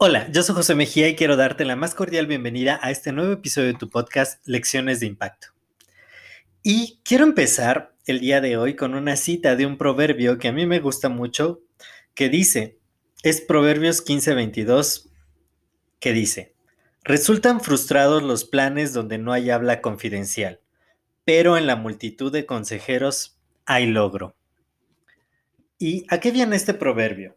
Hola, yo soy José Mejía y quiero darte la más cordial bienvenida a este nuevo episodio de tu podcast Lecciones de Impacto. Y quiero empezar el día de hoy con una cita de un proverbio que a mí me gusta mucho, que dice, es Proverbios 15:22, que dice, resultan frustrados los planes donde no hay habla confidencial, pero en la multitud de consejeros hay logro. ¿Y a qué viene este proverbio?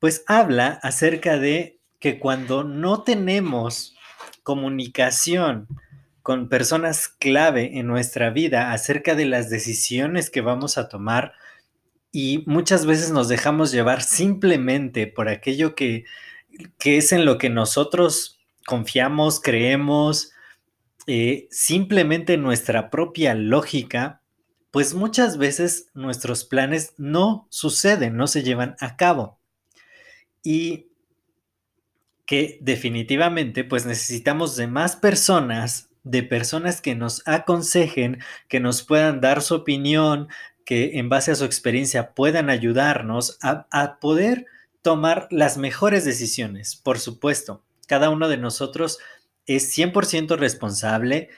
Pues habla acerca de que cuando no tenemos comunicación con personas clave en nuestra vida acerca de las decisiones que vamos a tomar y muchas veces nos dejamos llevar simplemente por aquello que, que es en lo que nosotros confiamos, creemos, eh, simplemente nuestra propia lógica, pues muchas veces nuestros planes no suceden, no se llevan a cabo. Y que definitivamente pues necesitamos de más personas, de personas que nos aconsejen, que nos puedan dar su opinión, que en base a su experiencia puedan ayudarnos a, a poder tomar las mejores decisiones. Por supuesto, cada uno de nosotros es 100% responsable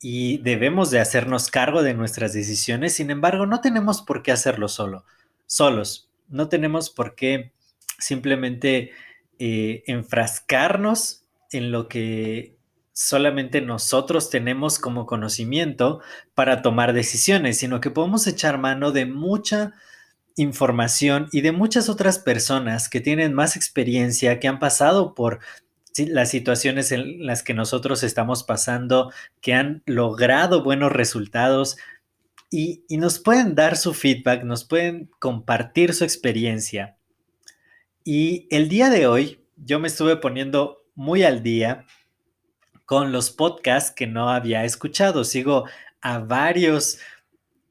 y debemos de hacernos cargo de nuestras decisiones. Sin embargo, no tenemos por qué hacerlo solo, solos. No tenemos por qué simplemente eh, enfrascarnos en lo que solamente nosotros tenemos como conocimiento para tomar decisiones, sino que podemos echar mano de mucha información y de muchas otras personas que tienen más experiencia, que han pasado por las situaciones en las que nosotros estamos pasando, que han logrado buenos resultados y, y nos pueden dar su feedback, nos pueden compartir su experiencia. Y el día de hoy yo me estuve poniendo muy al día con los podcasts que no había escuchado. Sigo a varios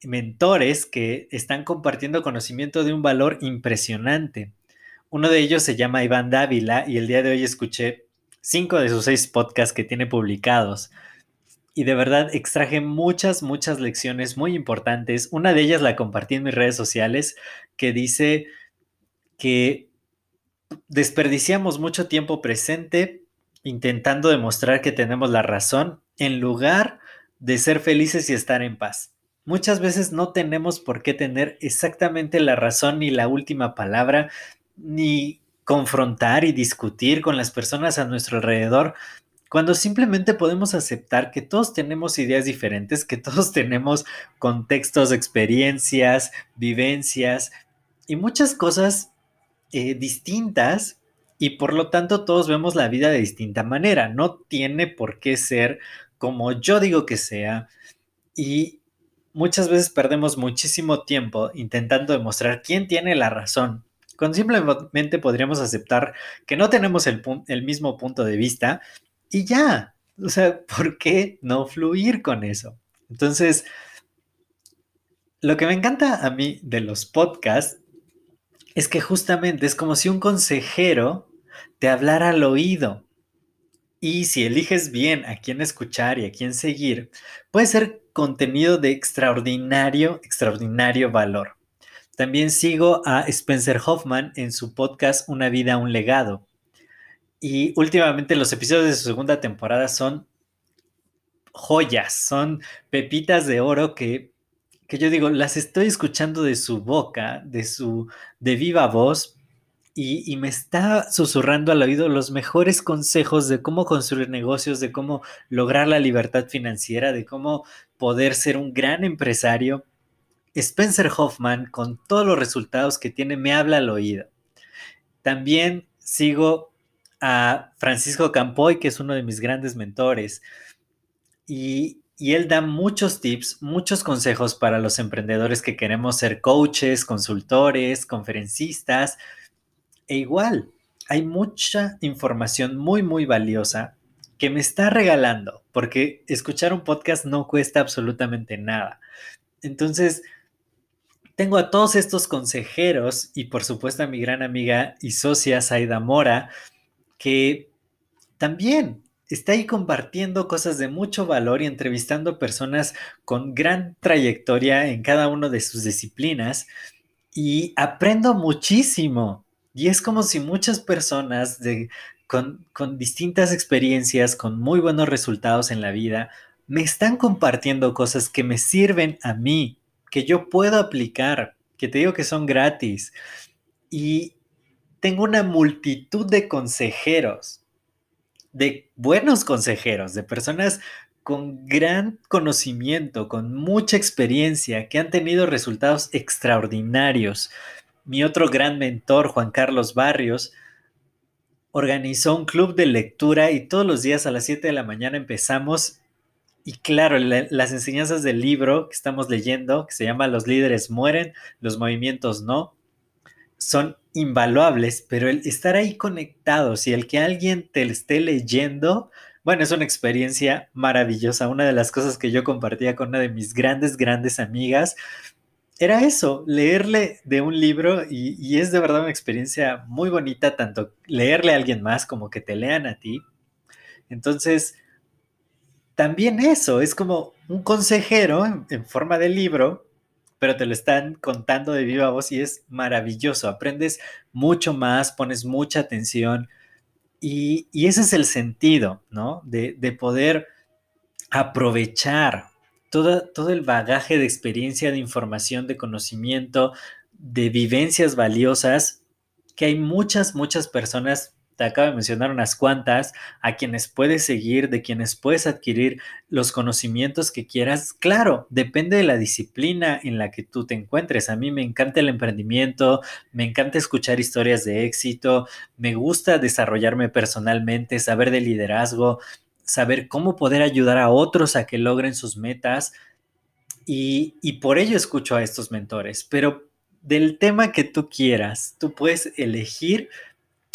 mentores que están compartiendo conocimiento de un valor impresionante. Uno de ellos se llama Iván Dávila y el día de hoy escuché cinco de sus seis podcasts que tiene publicados. Y de verdad extraje muchas, muchas lecciones muy importantes. Una de ellas la compartí en mis redes sociales que dice que desperdiciamos mucho tiempo presente intentando demostrar que tenemos la razón en lugar de ser felices y estar en paz. Muchas veces no tenemos por qué tener exactamente la razón ni la última palabra, ni confrontar y discutir con las personas a nuestro alrededor, cuando simplemente podemos aceptar que todos tenemos ideas diferentes, que todos tenemos contextos, experiencias, vivencias y muchas cosas eh, distintas y por lo tanto todos vemos la vida de distinta manera. No tiene por qué ser como yo digo que sea y muchas veces perdemos muchísimo tiempo intentando demostrar quién tiene la razón, cuando simplemente podríamos aceptar que no tenemos el, el mismo punto de vista y ya. O sea, ¿por qué no fluir con eso? Entonces, lo que me encanta a mí de los podcasts es que justamente es como si un consejero te hablara al oído. Y si eliges bien a quién escuchar y a quién seguir, puede ser contenido de extraordinario, extraordinario valor. También sigo a Spencer Hoffman en su podcast Una vida, un legado. Y últimamente los episodios de su segunda temporada son joyas, son pepitas de oro que que yo digo, las estoy escuchando de su boca, de su, de viva voz, y, y, me está susurrando al oído los mejores consejos de cómo construir negocios, de cómo lograr la libertad financiera, de cómo poder ser un gran empresario. Spencer Hoffman, con todos los resultados que tiene, me habla al oído. También sigo a Francisco Campoy, que es uno de mis grandes mentores. Y y él da muchos tips, muchos consejos para los emprendedores que queremos ser coaches, consultores, conferencistas. E igual, hay mucha información muy, muy valiosa que me está regalando, porque escuchar un podcast no cuesta absolutamente nada. Entonces, tengo a todos estos consejeros y por supuesto a mi gran amiga y socia Saida Mora, que también está ahí compartiendo cosas de mucho valor y entrevistando personas con gran trayectoria en cada una de sus disciplinas y aprendo muchísimo. Y es como si muchas personas de, con, con distintas experiencias, con muy buenos resultados en la vida, me están compartiendo cosas que me sirven a mí, que yo puedo aplicar, que te digo que son gratis. Y tengo una multitud de consejeros de buenos consejeros, de personas con gran conocimiento, con mucha experiencia, que han tenido resultados extraordinarios. Mi otro gran mentor, Juan Carlos Barrios, organizó un club de lectura y todos los días a las 7 de la mañana empezamos. Y claro, las enseñanzas del libro que estamos leyendo, que se llama Los líderes mueren, los movimientos no, son invaluables, pero el estar ahí conectados y el que alguien te esté leyendo, bueno, es una experiencia maravillosa. Una de las cosas que yo compartía con una de mis grandes, grandes amigas era eso, leerle de un libro y, y es de verdad una experiencia muy bonita, tanto leerle a alguien más como que te lean a ti. Entonces, también eso, es como un consejero en forma de libro pero te lo están contando de viva voz y es maravilloso. Aprendes mucho más, pones mucha atención y, ese es el sentido, ¿no? De, poder aprovechar todo, todo el bagaje de experiencia, de información, de conocimiento, de vivencias valiosas que hay muchas, muchas personas te acabo de mencionar unas cuantas, a quienes puedes seguir, de quienes puedes adquirir los conocimientos que quieras. Claro, depende de la disciplina en la que tú te encuentres. A mí me encanta el emprendimiento, me encanta escuchar historias de éxito, me gusta desarrollarme personalmente, saber de liderazgo, saber cómo poder ayudar a otros a que logren sus metas. Y, y por ello escucho a estos mentores, pero del tema que tú quieras, tú puedes elegir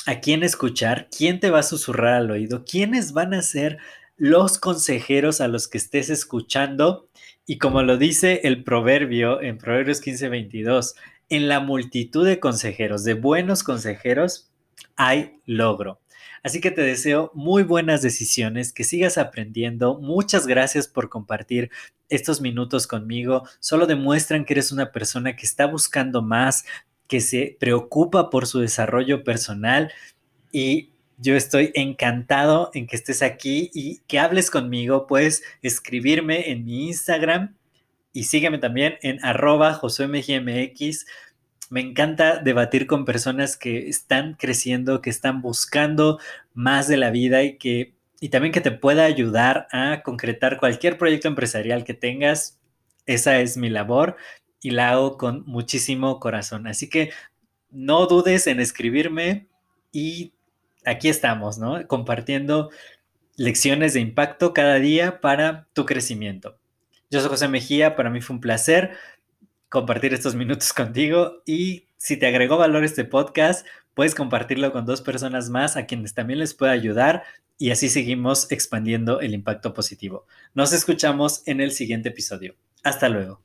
a quién escuchar, quién te va a susurrar al oído, quiénes van a ser los consejeros a los que estés escuchando. Y como lo dice el proverbio en Proverbios 15:22, en la multitud de consejeros, de buenos consejeros, hay logro. Así que te deseo muy buenas decisiones, que sigas aprendiendo. Muchas gracias por compartir estos minutos conmigo. Solo demuestran que eres una persona que está buscando más, que se preocupa por su desarrollo personal y yo estoy encantado en que estés aquí y que hables conmigo. Puedes escribirme en mi Instagram y sígueme también en arroba josuemgmx. Me encanta debatir con personas que están creciendo, que están buscando más de la vida y que y también que te pueda ayudar a concretar cualquier proyecto empresarial que tengas. Esa es mi labor y la hago con muchísimo corazón. Así que no dudes en escribirme y aquí estamos, ¿no? Compartiendo lecciones de impacto cada día para tu crecimiento. Yo soy José Mejía, para mí fue un placer compartir estos minutos contigo y si te agregó valor este podcast, puedes compartirlo con dos personas más a quienes también les pueda ayudar y así seguimos expandiendo el impacto positivo. Nos escuchamos en el siguiente episodio. Hasta luego.